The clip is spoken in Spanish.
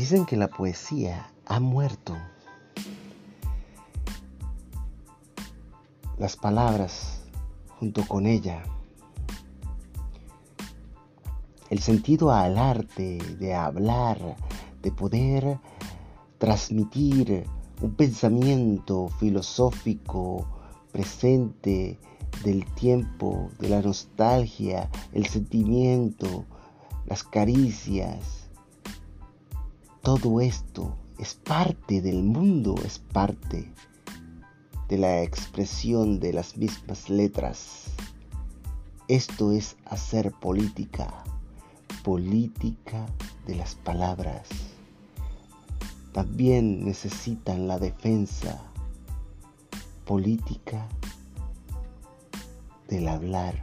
Dicen que la poesía ha muerto. Las palabras junto con ella. El sentido al arte de hablar, de poder transmitir un pensamiento filosófico presente del tiempo, de la nostalgia, el sentimiento, las caricias, todo esto es parte del mundo, es parte de la expresión de las mismas letras. Esto es hacer política, política de las palabras. También necesitan la defensa política del hablar.